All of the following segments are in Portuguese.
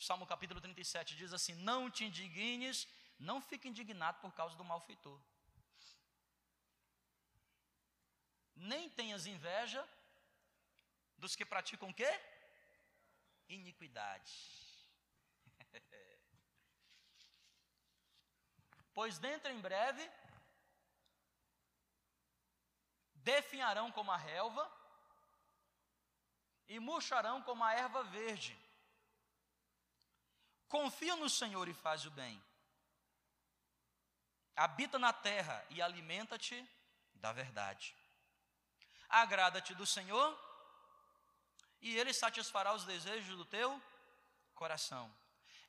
Salmo capítulo 37 diz assim: Não te indignes, não fique indignado por causa do malfeitor. Nem tenhas inveja dos que praticam o quê? Iniquidade. pois dentro em breve definharão como a relva e murcharão como a erva verde. Confia no Senhor e faz o bem. Habita na terra e alimenta-te da verdade. Agrada-te do Senhor e Ele satisfará os desejos do teu coração.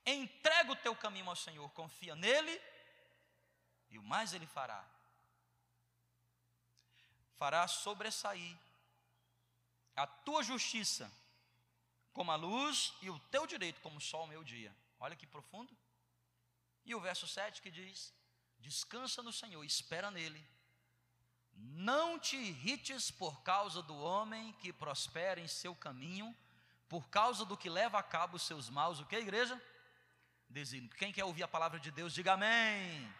Entrega o teu caminho ao Senhor, confia nele e o mais Ele fará. Fará sobressair a tua justiça como a luz e o teu direito como o sol meu dia. Olha que profundo. E o verso 7 que diz: Descansa no Senhor, espera nele. Não te irrites por causa do homem que prospera em seu caminho, por causa do que leva a cabo os seus maus. O que, igreja? Desígnio. Quem quer ouvir a palavra de Deus, diga amém.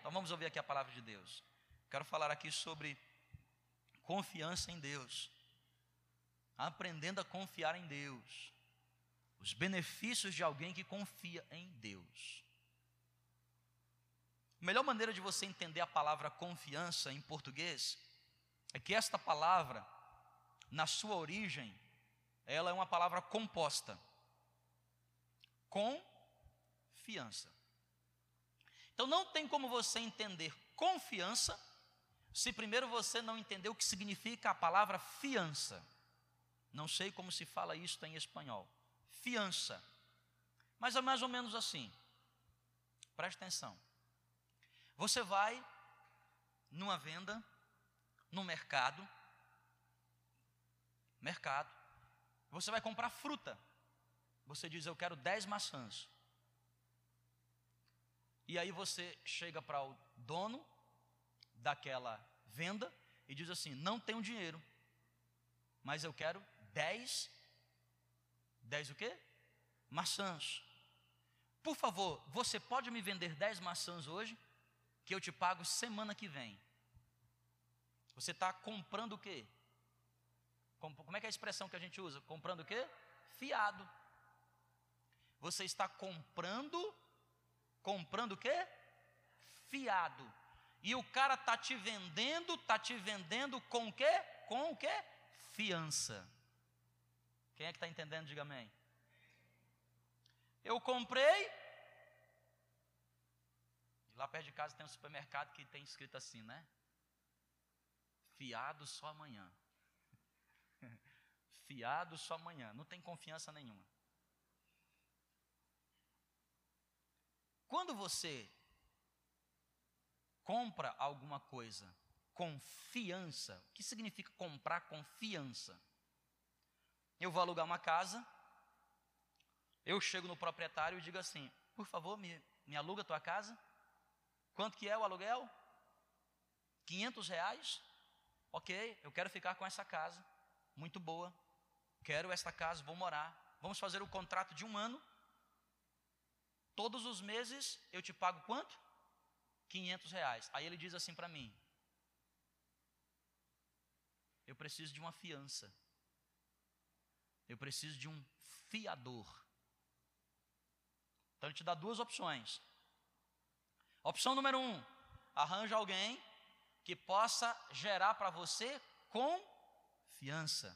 Então vamos ouvir aqui a palavra de Deus. Quero falar aqui sobre confiança em Deus. Aprendendo a confiar em Deus os benefícios de alguém que confia em Deus. A melhor maneira de você entender a palavra confiança em português é que esta palavra, na sua origem, ela é uma palavra composta. Confiança. Então não tem como você entender confiança se primeiro você não entender o que significa a palavra fiança. Não sei como se fala isso em espanhol fiança. Mas é mais ou menos assim. Preste atenção. Você vai numa venda, no mercado, mercado, você vai comprar fruta. Você diz, eu quero 10 maçãs. E aí você chega para o dono daquela venda e diz assim: não tenho dinheiro, mas eu quero 10 Dez o quê? Maçãs. Por favor, você pode me vender dez maçãs hoje? Que eu te pago semana que vem. Você está comprando o quê? Como é que é a expressão que a gente usa? Comprando o quê? Fiado. Você está comprando, comprando o quê? Fiado. E o cara está te vendendo, está te vendendo com o quê? Com o quê? Fiança. Quem é que está entendendo? Diga amém. Eu comprei. Lá perto de casa tem um supermercado que tem escrito assim, né? Fiado só amanhã. Fiado só amanhã. Não tem confiança nenhuma. Quando você compra alguma coisa confiança, o que significa comprar confiança? Eu vou alugar uma casa, eu chego no proprietário e digo assim: por favor, me, me aluga a tua casa. Quanto que é o aluguel? 500 reais? Ok, eu quero ficar com essa casa, muito boa. Quero esta casa, vou morar. Vamos fazer o contrato de um ano. Todos os meses eu te pago quanto? 500 reais. Aí ele diz assim para mim: Eu preciso de uma fiança. Eu preciso de um fiador. Então ele te dá duas opções. Opção número um: arranja alguém que possa gerar para você confiança.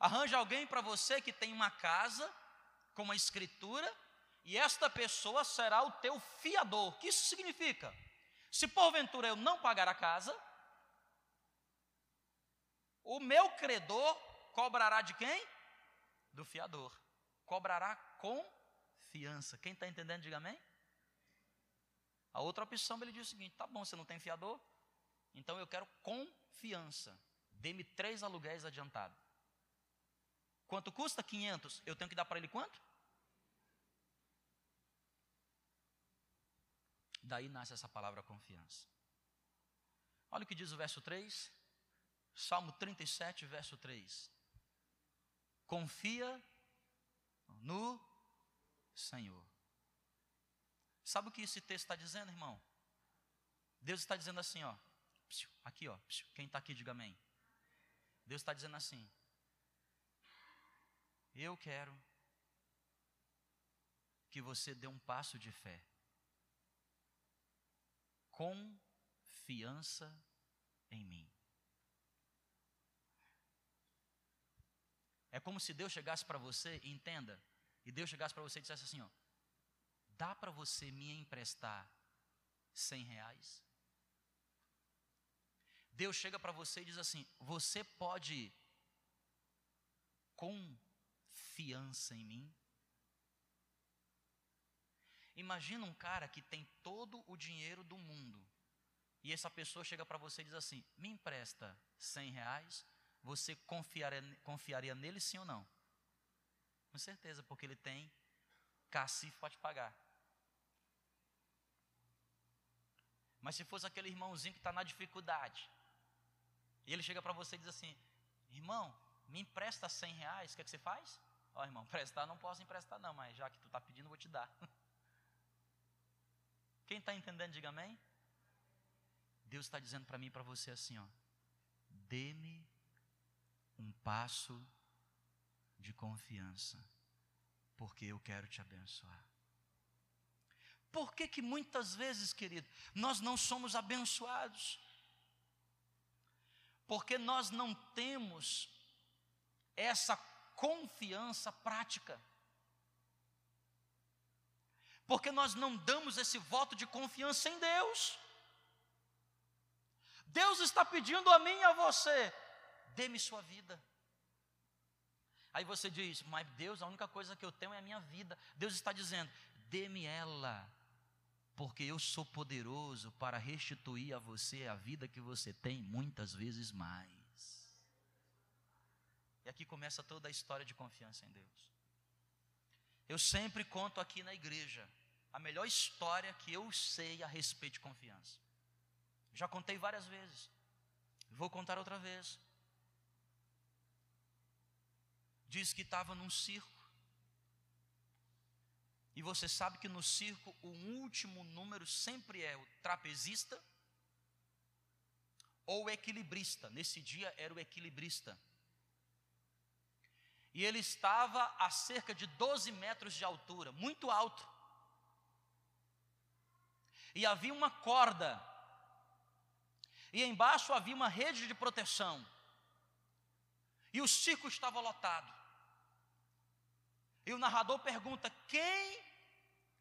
Arranja alguém para você que tem uma casa com uma escritura e esta pessoa será o teu fiador. O que isso significa? Se porventura eu não pagar a casa, o meu credor cobrará de quem? Do fiador. Cobrará confiança. Quem está entendendo, diga amém. A outra opção, ele diz o seguinte: tá bom, você não tem fiador? Então eu quero confiança. Dê-me três aluguéis adiantados. Quanto custa? 500. Eu tenho que dar para ele quanto? Daí nasce essa palavra confiança. Olha o que diz o verso 3. Salmo 37, verso 3 confia no Senhor. Sabe o que esse texto está dizendo, irmão? Deus está dizendo assim, ó. Aqui, ó. Quem está aqui, diga amém. Deus está dizendo assim: Eu quero que você dê um passo de fé. Confiança em mim. É como se Deus chegasse para você, entenda, e Deus chegasse para você e dissesse assim: ó, dá para você me emprestar cem reais? Deus chega para você e diz assim: Você pode confiança em mim? Imagina um cara que tem todo o dinheiro do mundo e essa pessoa chega para você e diz assim: Me empresta 100 reais, você confiaria, confiaria nele sim ou não? Com certeza, porque ele tem cacife para te pagar. Mas se fosse aquele irmãozinho que está na dificuldade, e ele chega para você e diz assim: Irmão, me empresta 100 reais, o que, é que você faz? Ó, oh, irmão, prestar não posso emprestar, não, mas já que tu está pedindo, vou te dar. Quem está entendendo, diga amém. Deus está dizendo para mim e para você assim: ó, dê-me um passo de confiança, porque eu quero te abençoar. Por que, que muitas vezes, querido, nós não somos abençoados? porque nós não temos essa confiança prática. Porque nós não damos esse voto de confiança em Deus. Deus está pedindo a mim e a você: dê-me sua vida. Aí você diz, mas Deus, a única coisa que eu tenho é a minha vida. Deus está dizendo, dê-me ela porque eu sou poderoso para restituir a você a vida que você tem muitas vezes mais. E aqui começa toda a história de confiança em Deus. Eu sempre conto aqui na igreja a melhor história que eu sei a respeito de confiança. Já contei várias vezes. Vou contar outra vez. Diz que estava num circo e você sabe que no circo o último número sempre é o trapezista ou o equilibrista. Nesse dia era o equilibrista. E ele estava a cerca de 12 metros de altura, muito alto. E havia uma corda. E embaixo havia uma rede de proteção. E o circo estava lotado. E o narrador pergunta: quem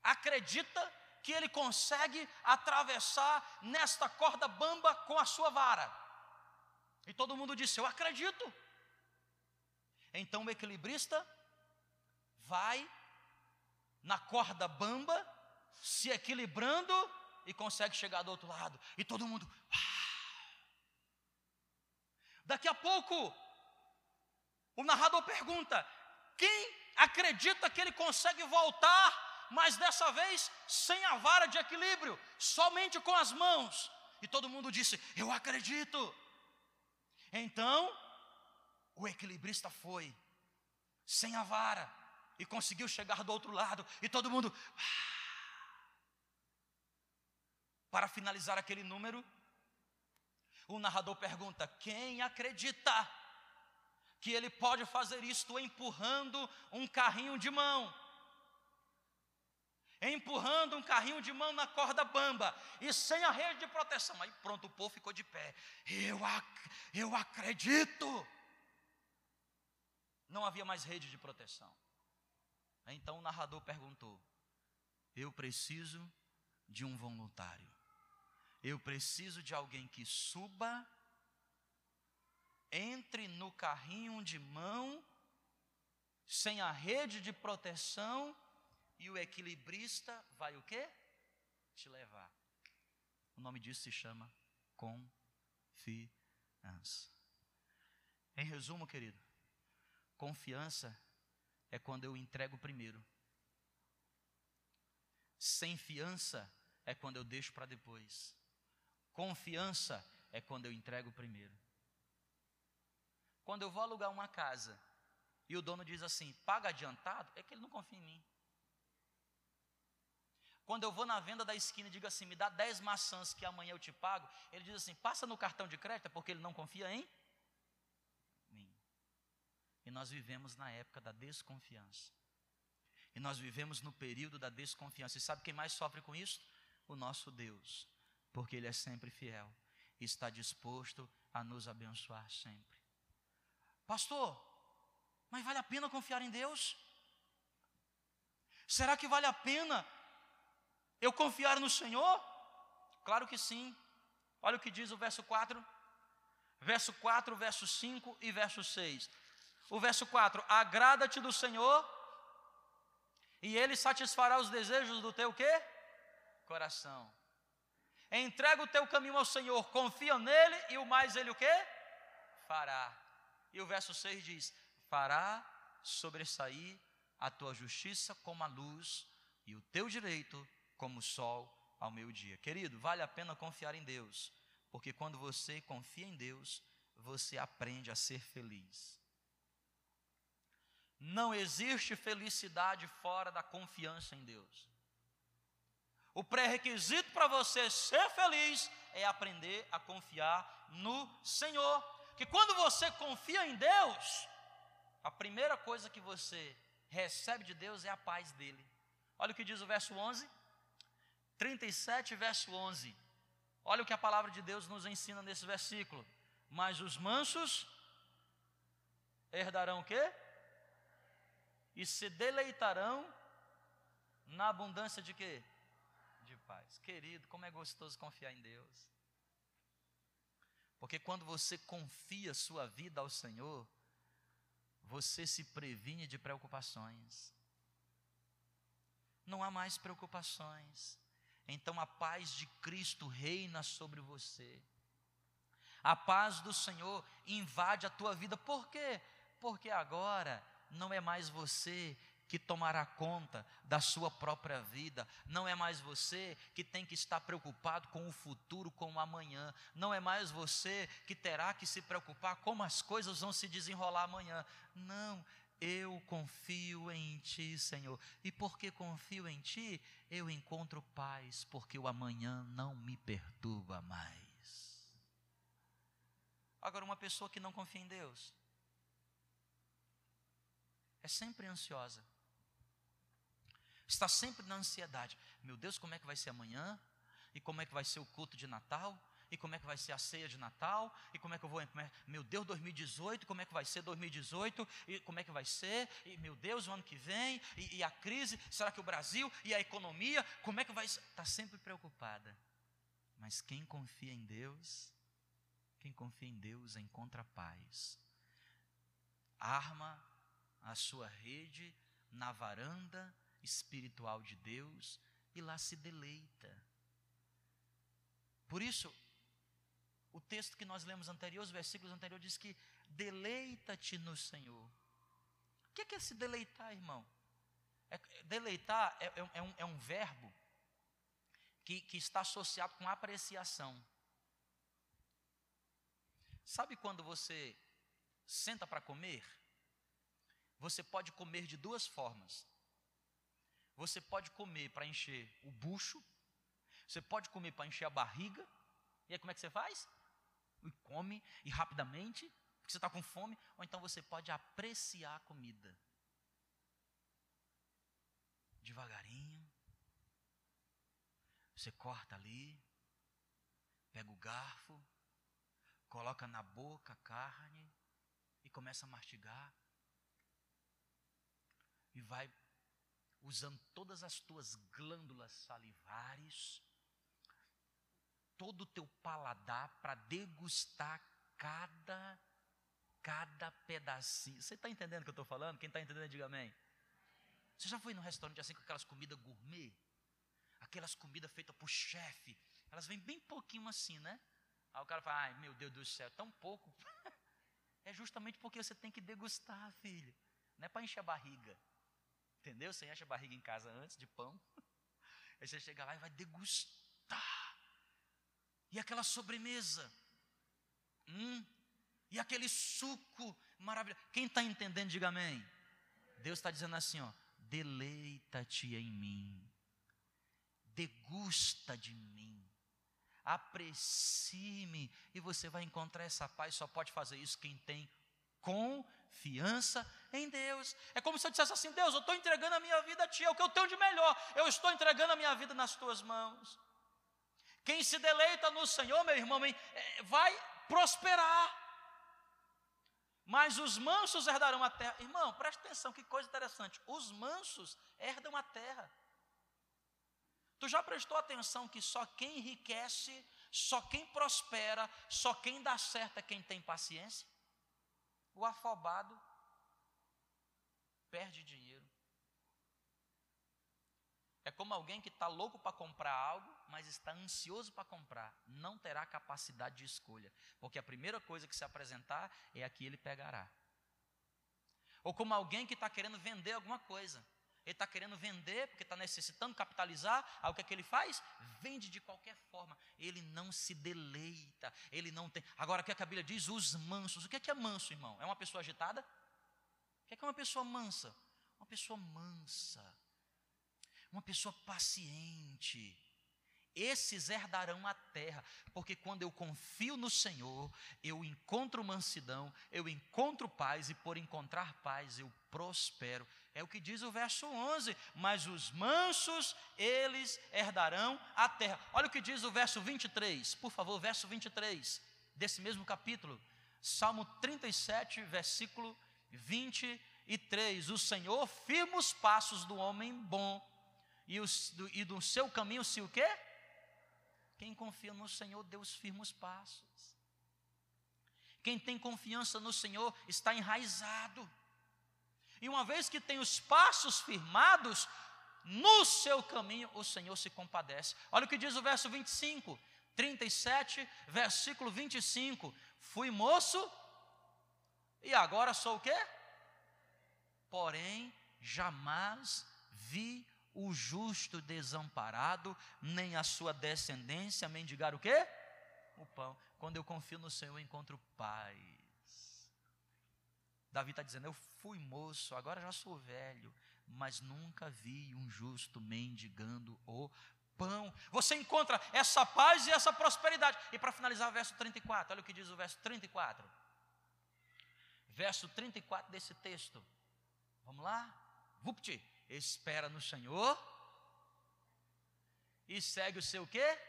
acredita que ele consegue atravessar nesta corda bamba com a sua vara. E todo mundo disse: Eu acredito. Então o equilibrista vai na corda bamba, se equilibrando e consegue chegar do outro lado. E todo mundo. Daqui a pouco, o narrador pergunta: quem acredita que ele consegue voltar mas dessa vez sem a vara de equilíbrio, somente com as mãos. E todo mundo disse: Eu acredito. Então, o equilibrista foi, sem a vara, e conseguiu chegar do outro lado, e todo mundo. Para finalizar aquele número, o narrador pergunta: Quem acredita que ele pode fazer isto empurrando um carrinho de mão? empurrando um carrinho de mão na corda bamba e sem a rede de proteção. Aí pronto, o povo ficou de pé. Eu, ac eu acredito. Não havia mais rede de proteção. Então o narrador perguntou: Eu preciso de um voluntário. Eu preciso de alguém que suba, entre no carrinho de mão, sem a rede de proteção e o equilibrista vai o quê? Te levar. O nome disso se chama confiança. Em resumo, querido, confiança é quando eu entrego primeiro. Sem fiança é quando eu deixo para depois. Confiança é quando eu entrego primeiro. Quando eu vou alugar uma casa e o dono diz assim, paga adiantado, é que ele não confia em mim. Quando eu vou na venda da esquina e digo assim, me dá 10 maçãs que amanhã eu te pago, ele diz assim, passa no cartão de crédito, é porque ele não confia em mim. E nós vivemos na época da desconfiança. E nós vivemos no período da desconfiança. E sabe quem mais sofre com isso? O nosso Deus. Porque Ele é sempre fiel. E está disposto a nos abençoar sempre. Pastor, mas vale a pena confiar em Deus? Será que vale a pena eu confiar no Senhor? Claro que sim. Olha o que diz o verso 4. Verso 4, verso 5 e verso 6. O verso 4: Agrada-te do Senhor, e Ele satisfará os desejos do teu quê? Coração. Entrega o teu caminho ao Senhor, confia nele, e o mais Ele o quê? Fará. E o verso 6 diz: Fará sobressair a tua justiça como a luz, e o teu direito como o sol ao meio-dia. Querido, vale a pena confiar em Deus, porque quando você confia em Deus, você aprende a ser feliz. Não existe felicidade fora da confiança em Deus. O pré-requisito para você ser feliz é aprender a confiar no Senhor. Que quando você confia em Deus, a primeira coisa que você recebe de Deus é a paz dele. Olha o que diz o verso 11. 37, verso 11. Olha o que a palavra de Deus nos ensina nesse versículo. Mas os mansos herdarão o quê? E se deleitarão na abundância de quê? De paz. Querido, como é gostoso confiar em Deus. Porque quando você confia sua vida ao Senhor, você se previne de preocupações. Não há mais preocupações. Então a paz de Cristo reina sobre você. A paz do Senhor invade a tua vida. Por quê? Porque agora não é mais você que tomará conta da sua própria vida. Não é mais você que tem que estar preocupado com o futuro, com o amanhã. Não é mais você que terá que se preocupar como as coisas vão se desenrolar amanhã. Não, eu confio em Ti, Senhor. E porque confio em Ti, eu encontro paz, porque o amanhã não me perturba mais. Agora, uma pessoa que não confia em Deus, é sempre ansiosa, está sempre na ansiedade. Meu Deus, como é que vai ser amanhã? E como é que vai ser o culto de Natal? e como é que vai ser a ceia de Natal, e como é que eu vou, é, meu Deus, 2018, como é que vai ser 2018, e como é que vai ser, e meu Deus, o ano que vem, e, e a crise, será que o Brasil, e a economia, como é que vai? Está sempre preocupada. Mas quem confia em Deus, quem confia em Deus encontra paz. Arma a sua rede na varanda espiritual de Deus e lá se deleita. Por isso, o texto que nós lemos anterior, os versículos anteriores, diz que deleita-te no Senhor. O que é, é se deleitar, irmão? É, deleitar é, é, é, um, é um verbo que, que está associado com apreciação. Sabe quando você senta para comer? Você pode comer de duas formas. Você pode comer para encher o bucho, você pode comer para encher a barriga, e aí como é que você faz? e come e rapidamente, porque você está com fome, ou então você pode apreciar a comida. Devagarinho. Você corta ali, pega o garfo, coloca na boca a carne e começa a mastigar. E vai usando todas as tuas glândulas salivares todo o teu paladar para degustar cada cada pedacinho. Você está entendendo o que eu estou falando? Quem está entendendo, diga amém. Você já foi num restaurante assim com aquelas comidas gourmet? Aquelas comidas feitas por chefe. Elas vêm bem pouquinho assim, né? Aí o cara fala, ai meu Deus do céu, tão pouco. é justamente porque você tem que degustar, filho. Não é para encher a barriga. Entendeu? Você enche a barriga em casa antes de pão. Aí você chega lá e vai degustar e aquela sobremesa, hum, e aquele suco maravilhoso. Quem está entendendo, diga amém. Deus está dizendo assim: ó, deleita-te em mim. degusta de mim. Aprecie-me e você vai encontrar essa paz. Só pode fazer isso quem tem confiança em Deus. É como se eu dissesse assim: Deus, eu estou entregando a minha vida a Ti, é o que eu tenho de melhor. Eu estou entregando a minha vida nas Tuas mãos. Quem se deleita no Senhor, meu irmão, é, vai prosperar. Mas os mansos herdarão a terra. Irmão, preste atenção, que coisa interessante. Os mansos herdam a terra. Tu já prestou atenção que só quem enriquece, só quem prospera, só quem dá certo é quem tem paciência? O afobado perde dinheiro. É como alguém que está louco para comprar algo, mas está ansioso para comprar. Não terá capacidade de escolha, porque a primeira coisa que se apresentar é a que ele pegará. Ou como alguém que está querendo vender alguma coisa. Ele está querendo vender porque está necessitando capitalizar. Aí o que é que ele faz? Vende de qualquer forma. Ele não se deleita. Ele não tem. Agora, o que, é que a Bíblia diz? Os mansos. O que é, que é manso, irmão? É uma pessoa agitada? O que é, que é uma pessoa mansa? Uma pessoa mansa. Uma pessoa paciente esses herdarão a terra, porque quando eu confio no Senhor, eu encontro mansidão, eu encontro paz, e por encontrar paz eu prospero. É o que diz o verso 11: Mas os mansos, eles herdarão a terra. Olha o que diz o verso 23, por favor, verso 23, desse mesmo capítulo, Salmo 37, versículo 23. O Senhor firma os passos do homem bom, e, os, do, e do seu caminho se o quê? Quem confia no Senhor, Deus firma os passos. Quem tem confiança no Senhor está enraizado. E uma vez que tem os passos firmados, no seu caminho o Senhor se compadece. Olha o que diz o verso 25, 37, versículo 25. Fui moço e agora sou o quê? Porém, jamais vi o justo desamparado, nem a sua descendência mendigar o quê? O pão. Quando eu confio no Senhor, eu encontro paz. Davi está dizendo: Eu fui moço, agora já sou velho, mas nunca vi um justo mendigando o pão. Você encontra essa paz e essa prosperidade. E para finalizar, verso 34, olha o que diz o verso 34. Verso 34 desse texto. Vamos lá? Vupti espera no Senhor e segue o seu quê?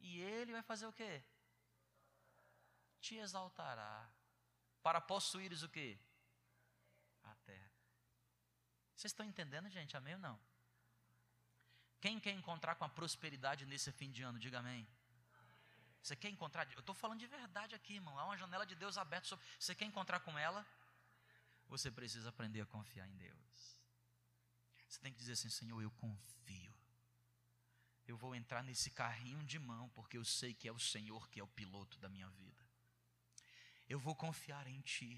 E ele vai fazer o quê? Te exaltará para possuíres o quê? A terra. Vocês estão entendendo, gente? Amém ou não? Quem quer encontrar com a prosperidade nesse fim de ano? Diga amém. Você quer encontrar? Eu estou falando de verdade aqui, irmão. Há uma janela de Deus aberta. Sobre... Você quer encontrar com ela? Você precisa aprender a confiar em Deus. Você tem que dizer assim: Senhor, eu confio. Eu vou entrar nesse carrinho de mão, porque eu sei que é o Senhor que é o piloto da minha vida. Eu vou confiar em Ti.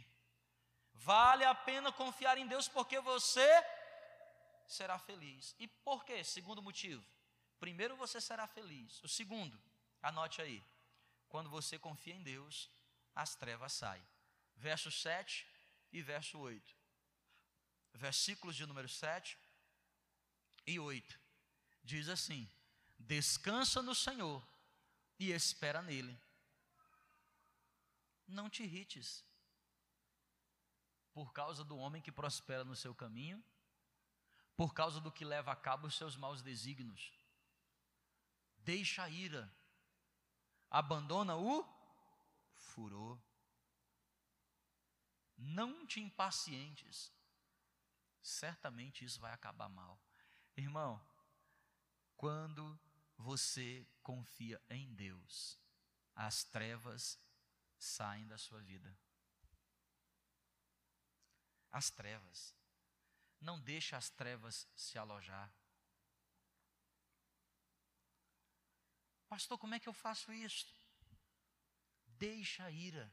Vale a pena confiar em Deus, porque você será feliz. E por quê? Segundo motivo. Primeiro, você será feliz. O segundo, anote aí. Quando você confia em Deus, as trevas saem. Verso 7 e verso 8. Versículos de número 7 e 8. Diz assim: Descansa no Senhor e espera nele. Não te irrites por causa do homem que prospera no seu caminho, por causa do que leva a cabo os seus maus desígnios. Deixa a ira, abandona o furor. Não te impacientes, certamente isso vai acabar mal. Irmão, quando você confia em Deus, as trevas saem da sua vida. As trevas. Não deixa as trevas se alojar. Pastor, como é que eu faço isso? Deixa a ira.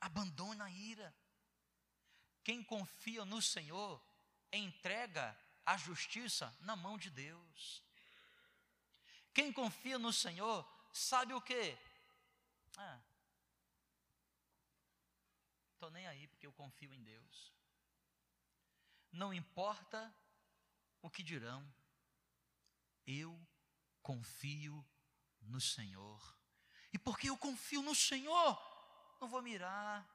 Abandona a ira. Quem confia no Senhor entrega a justiça na mão de Deus. Quem confia no Senhor sabe o que? Ah, estou nem aí porque eu confio em Deus. Não importa o que dirão? Eu confio no Senhor. E porque eu confio no Senhor, não vou mirar,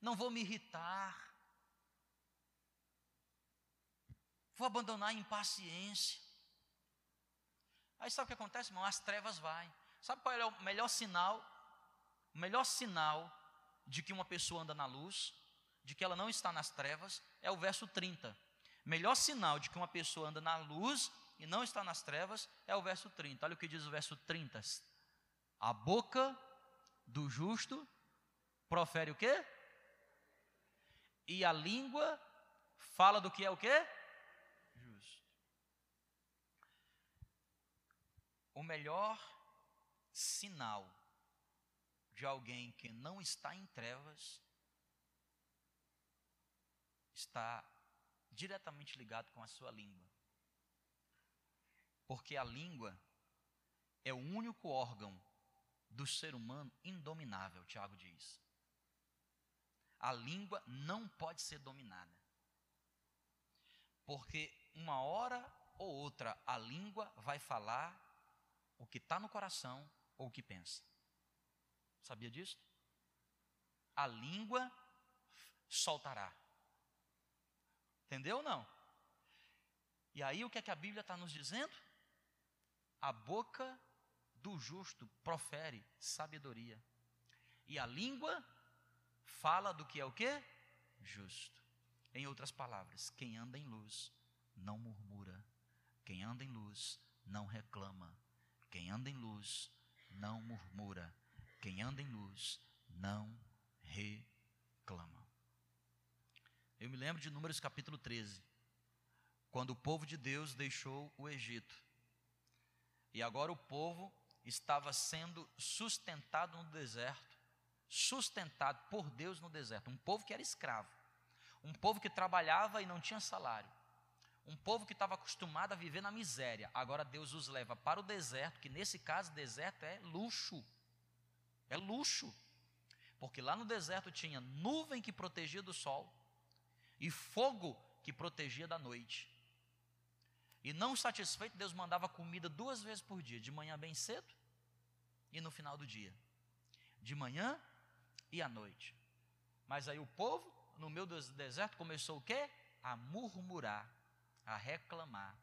não vou me irritar, vou abandonar a impaciência. Aí sabe o que acontece, irmão? As trevas vai. Sabe qual é o melhor sinal? O melhor sinal de que uma pessoa anda na luz, de que ela não está nas trevas, é o verso 30. Melhor sinal de que uma pessoa anda na luz e não está nas trevas é o verso 30. Olha o que diz o verso 30. A boca do justo profere o quê? E a língua fala do que é o quê? Justo. O melhor sinal de alguém que não está em trevas está diretamente ligado com a sua língua. Porque a língua é o único órgão do ser humano indominável, Tiago diz. A língua não pode ser dominada. Porque uma hora ou outra a língua vai falar o que está no coração ou o que pensa. Sabia disso? A língua soltará. Entendeu ou não? E aí o que é que a Bíblia está nos dizendo? A boca do justo profere sabedoria. E a língua fala do que é o que? Justo. Em outras palavras, quem anda em luz não murmura. Quem anda em luz não reclama. Quem anda em luz não murmura. Quem anda em luz não reclama. Eu me lembro de Números capítulo 13, quando o povo de Deus deixou o Egito. E agora o povo estava sendo sustentado no deserto, sustentado por Deus no deserto. Um povo que era escravo, um povo que trabalhava e não tinha salário, um povo que estava acostumado a viver na miséria. Agora Deus os leva para o deserto, que nesse caso, deserto é luxo. É luxo. Porque lá no deserto tinha nuvem que protegia do sol, e fogo que protegia da noite. E não satisfeito, Deus mandava comida duas vezes por dia, de manhã bem cedo e no final do dia. De manhã e à noite. Mas aí o povo, no meio do deserto, começou o quê? A murmurar, a reclamar.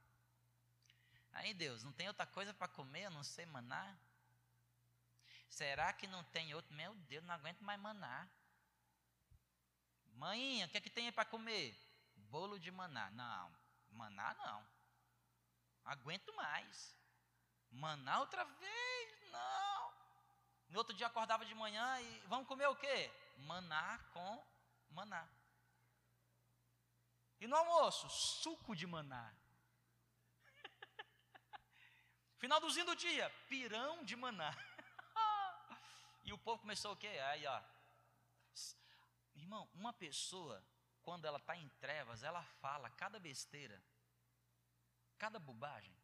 Aí Deus, não tem outra coisa para comer, eu não sei manar? Será que não tem outro? Meu Deus, não aguento mais manar. Mãinha, o que é que tem para comer? Bolo de maná. Não, maná não. Aguento mais. Maná outra vez? Não. No outro dia acordava de manhã e vamos comer o quê? Maná com maná. E no almoço, suco de maná. Finalzinho do dia, pirão de maná. e o povo começou o quê? Aí, ó, Irmão, uma pessoa, quando ela está em trevas, ela fala cada besteira, cada bobagem.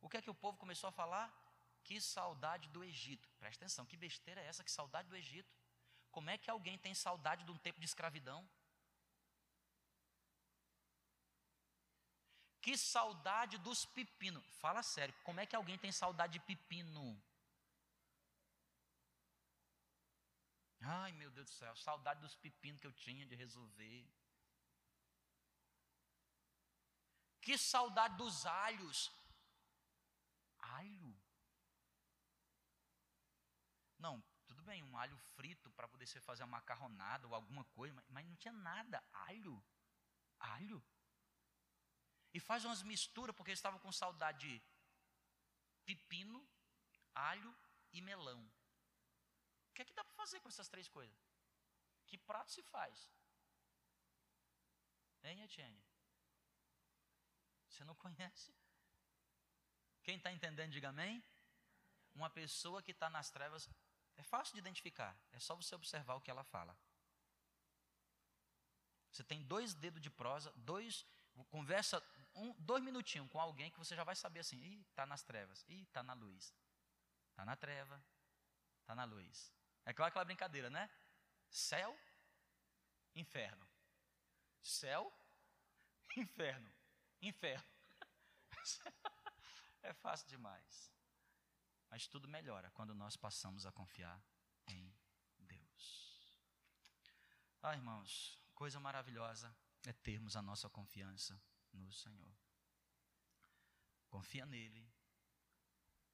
O que é que o povo começou a falar? Que saudade do Egito. Presta atenção, que besteira é essa? Que saudade do Egito. Como é que alguém tem saudade de um tempo de escravidão? Que saudade dos pepinos. Fala sério, como é que alguém tem saudade de pepino? Ai, meu Deus do céu, saudade dos pepinos que eu tinha de resolver. Que saudade dos alhos. Alho? Não, tudo bem, um alho frito para poder você fazer uma macarronada ou alguma coisa, mas, mas não tinha nada. Alho? Alho? E faz umas misturas, porque eles estavam com saudade de pepino, alho e melão que é que dá para fazer com essas três coisas? Que prato se faz? Hein, Etienne? Você não conhece? Quem está entendendo, diga amém. Uma pessoa que está nas trevas, é fácil de identificar, é só você observar o que ela fala. Você tem dois dedos de prosa, dois, conversa um, dois minutinhos com alguém que você já vai saber assim, ih, está nas trevas, ih, está na luz. Está na treva, está na luz. É claro aquela brincadeira, né? Céu, inferno. Céu, inferno, inferno. É fácil demais. Mas tudo melhora quando nós passamos a confiar em Deus. Ah, irmãos, coisa maravilhosa é termos a nossa confiança no Senhor. Confia nele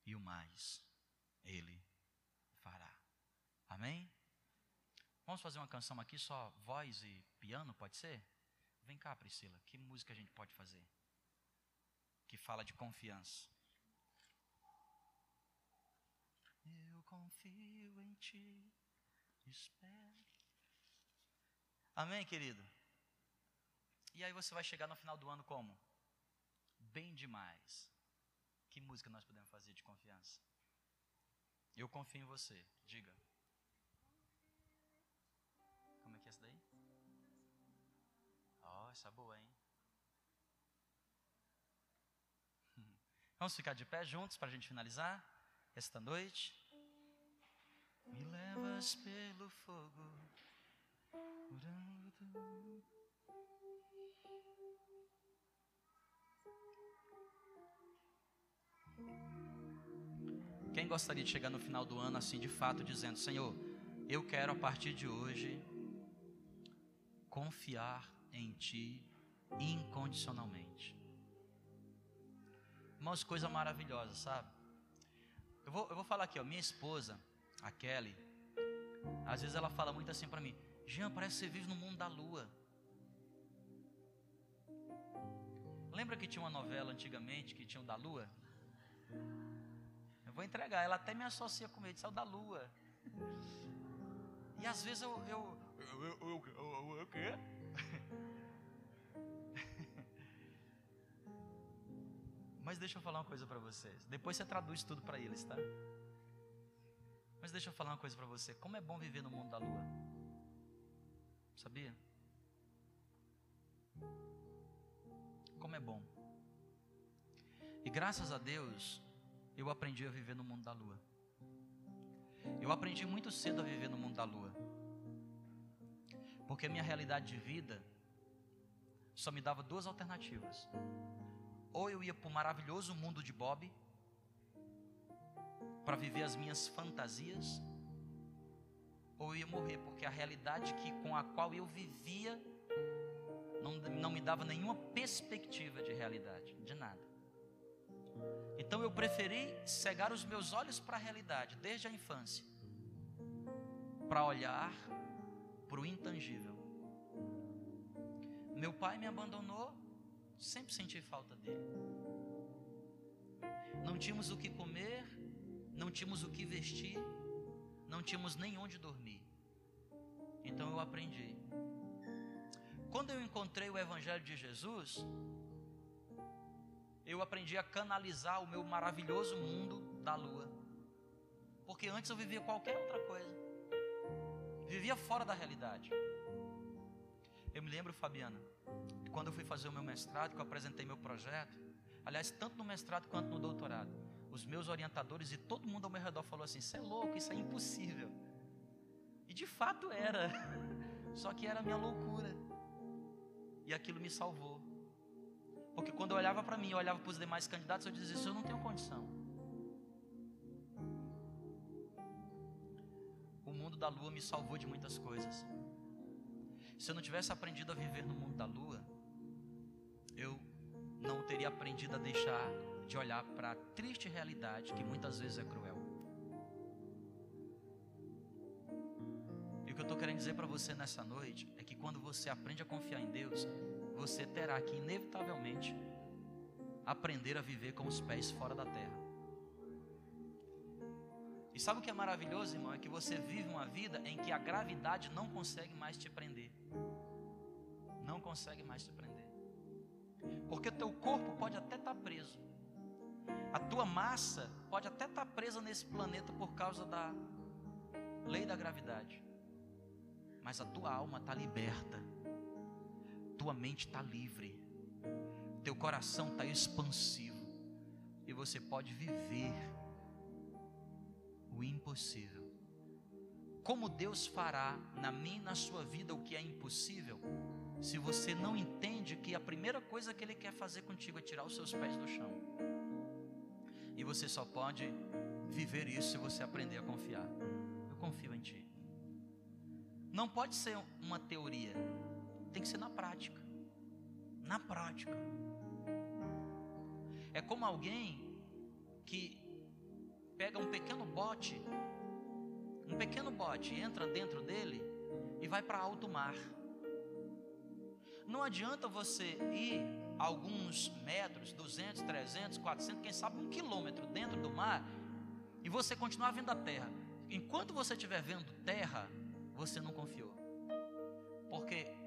e o mais ele fará. Amém? Vamos fazer uma canção aqui só voz e piano, pode ser? Vem cá, Priscila, que música a gente pode fazer? Que fala de confiança. Eu confio em ti, espero. Amém, querido? E aí você vai chegar no final do ano como? Bem demais. Que música nós podemos fazer de confiança? Eu confio em você. Diga. Como é que é essa daí? Ó, oh, essa é boa, hein? Vamos ficar de pé juntos para a gente finalizar esta noite. Me levas pelo fogo, orando. Quem gostaria de chegar no final do ano assim, de fato, dizendo: Senhor, eu quero a partir de hoje confiar em Ti incondicionalmente. Irmãos, coisa maravilhosa, sabe? Eu vou, eu vou falar aqui, ó, minha esposa, a Kelly, às vezes ela fala muito assim para mim: Jean, parece que você vive no mundo da lua. Lembra que tinha uma novela antigamente que tinha o da lua? Vou entregar. Ela até me associa com ele, saiu da lua. E às vezes eu. Eu, eu, eu, eu, eu, eu quê? Mas deixa eu falar uma coisa para vocês. Depois você traduz tudo para eles, tá? Mas deixa eu falar uma coisa para você. Como é bom viver no mundo da lua. Sabia? Como é bom. Graças a Deus, eu aprendi a viver no mundo da lua. Eu aprendi muito cedo a viver no mundo da lua. Porque a minha realidade de vida só me dava duas alternativas. Ou eu ia para o maravilhoso mundo de Bob, para viver as minhas fantasias, ou eu ia morrer, porque a realidade que, com a qual eu vivia não, não me dava nenhuma perspectiva de realidade, de nada. Então eu preferi cegar os meus olhos para a realidade desde a infância, para olhar para o intangível. Meu pai me abandonou, sempre senti falta dele. Não tínhamos o que comer, não tínhamos o que vestir, não tínhamos nem onde dormir. Então eu aprendi. Quando eu encontrei o Evangelho de Jesus, eu aprendi a canalizar o meu maravilhoso mundo da lua. Porque antes eu vivia qualquer outra coisa. Vivia fora da realidade. Eu me lembro, Fabiana, quando eu fui fazer o meu mestrado, que eu apresentei meu projeto, aliás, tanto no mestrado quanto no doutorado, os meus orientadores e todo mundo ao meu redor falou assim: "Isso é louco, isso é impossível". E de fato era. Só que era a minha loucura. E aquilo me salvou. Porque quando eu olhava para mim, eu olhava para os demais candidatos, eu dizia: Isso eu não tenho condição. O mundo da lua me salvou de muitas coisas. Se eu não tivesse aprendido a viver no mundo da lua, eu não teria aprendido a deixar de olhar para a triste realidade que muitas vezes é cruel. E o que eu estou querendo dizer para você nessa noite é que quando você aprende a confiar em Deus, você terá que, inevitavelmente, aprender a viver com os pés fora da terra. E sabe o que é maravilhoso, irmão? É que você vive uma vida em que a gravidade não consegue mais te prender. Não consegue mais te prender. Porque teu corpo pode até estar tá preso. A tua massa pode até estar tá presa nesse planeta por causa da lei da gravidade. Mas a tua alma está liberta tua mente está livre, teu coração está expansivo, e você pode viver o impossível. Como Deus fará na minha e na sua vida o que é impossível? se você não entende que a primeira coisa que Ele quer fazer contigo é tirar os seus pés do chão. E você só pode viver isso se você aprender a confiar. Eu confio em Ti. Não pode ser uma teoria, tem que ser na prática. Na prática. É como alguém que pega um pequeno bote, um pequeno bote, entra dentro dele e vai para alto mar. Não adianta você ir alguns metros, 200, 300, 400, quem sabe um quilômetro dentro do mar e você continuar vendo a terra. Enquanto você estiver vendo terra, você não confiou. Porque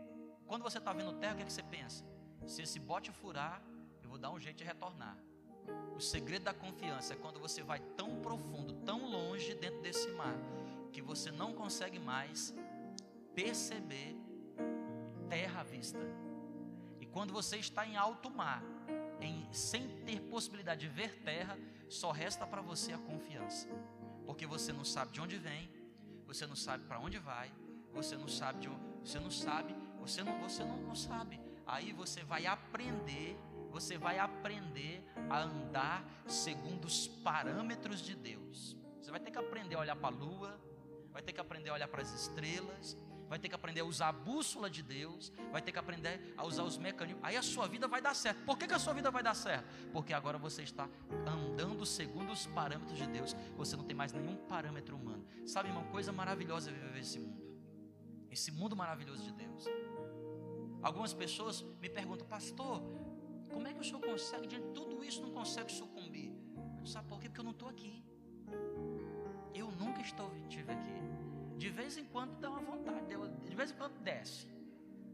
quando você está vendo terra, o que, é que você pensa? Se esse bote furar, eu vou dar um jeito de retornar. O segredo da confiança é quando você vai tão profundo, tão longe dentro desse mar, que você não consegue mais perceber terra à vista. E quando você está em alto mar, em, sem ter possibilidade de ver terra, só resta para você a confiança. Porque você não sabe de onde vem, você não sabe para onde vai, você não sabe de onde, você não sabe, você não, você não, não sabe. Aí você vai aprender, você vai aprender a andar segundo os parâmetros de Deus. Você vai ter que aprender a olhar para a lua, vai ter que aprender a olhar para as estrelas, vai ter que aprender a usar a bússola de Deus, vai ter que aprender a usar os mecanismos. Aí a sua vida vai dar certo. Por que, que a sua vida vai dar certo? Porque agora você está andando segundo os parâmetros de Deus. Você não tem mais nenhum parâmetro humano. Sabe, irmão, coisa maravilhosa viver esse mundo. Esse mundo maravilhoso de Deus. Algumas pessoas me perguntam, pastor, como é que o senhor consegue, diante de tudo isso, não consegue sucumbir? Sabe por quê? Porque eu não estou aqui. Eu nunca estive aqui. De vez em quando dá uma vontade, de vez em quando desce.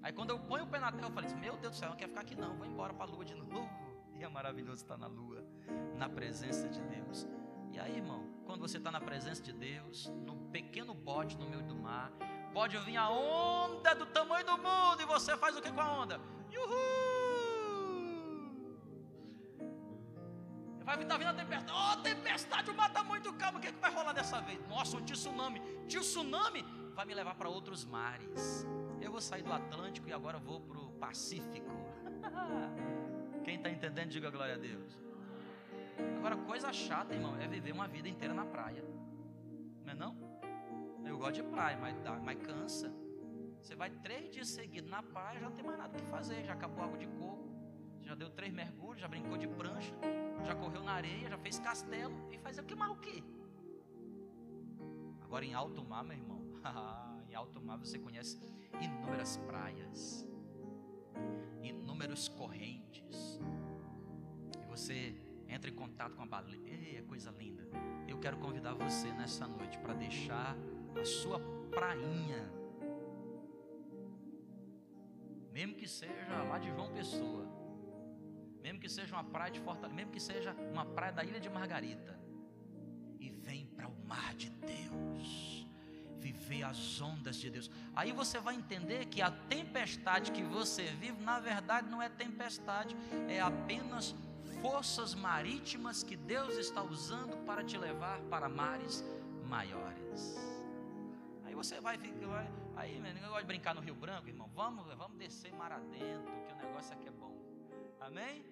Aí quando eu ponho o pé na terra, eu falo assim, meu Deus do céu, não quero ficar aqui não, vou embora para a lua de novo. E é maravilhoso estar na lua, na presença de Deus. E aí, irmão, quando você está na presença de Deus, no pequeno bote no meio do mar, pode vir a onda do tamanho do mundo e você faz o que com a onda? Uhul! Vai estar vindo a tempestade. Oh, tempestade, o mar está muito calmo. O que, é que vai rolar dessa vez? Nossa, um tsunami. Tsunami vai me levar para outros mares. Eu vou sair do Atlântico e agora vou para o Pacífico. Quem está entendendo, diga glória a Deus. Agora, coisa chata, irmão, é viver uma vida inteira na praia. Não é não? Eu gosto de praia, mas, dá, mas cansa. Você vai três dias seguidos na praia, já não tem mais nada que fazer. Já acabou água de coco. Já deu três mergulhos, já brincou de prancha já correu na areia, já fez castelo e faz o que mais o quê? Agora em alto mar, meu irmão, em alto mar você conhece inúmeras praias, inúmeras correntes, e você entra em contato com a baleia, Ei, é coisa linda. Eu quero convidar você nessa noite para deixar a sua prainha, mesmo que seja lá de João Pessoa, mesmo que seja uma praia de Fortaleza, mesmo que seja uma praia da Ilha de Margarita, e vem para o mar de Deus, viver as ondas de Deus. Aí você vai entender que a tempestade que você vive, na verdade, não é tempestade, é apenas forças marítimas que Deus está usando para te levar para mares maiores. Aí você vai ficar, aí, meu, eu gosto de brincar no Rio Branco, irmão. Vamos, vamos descer mar adentro, que o negócio aqui é bom. Amém?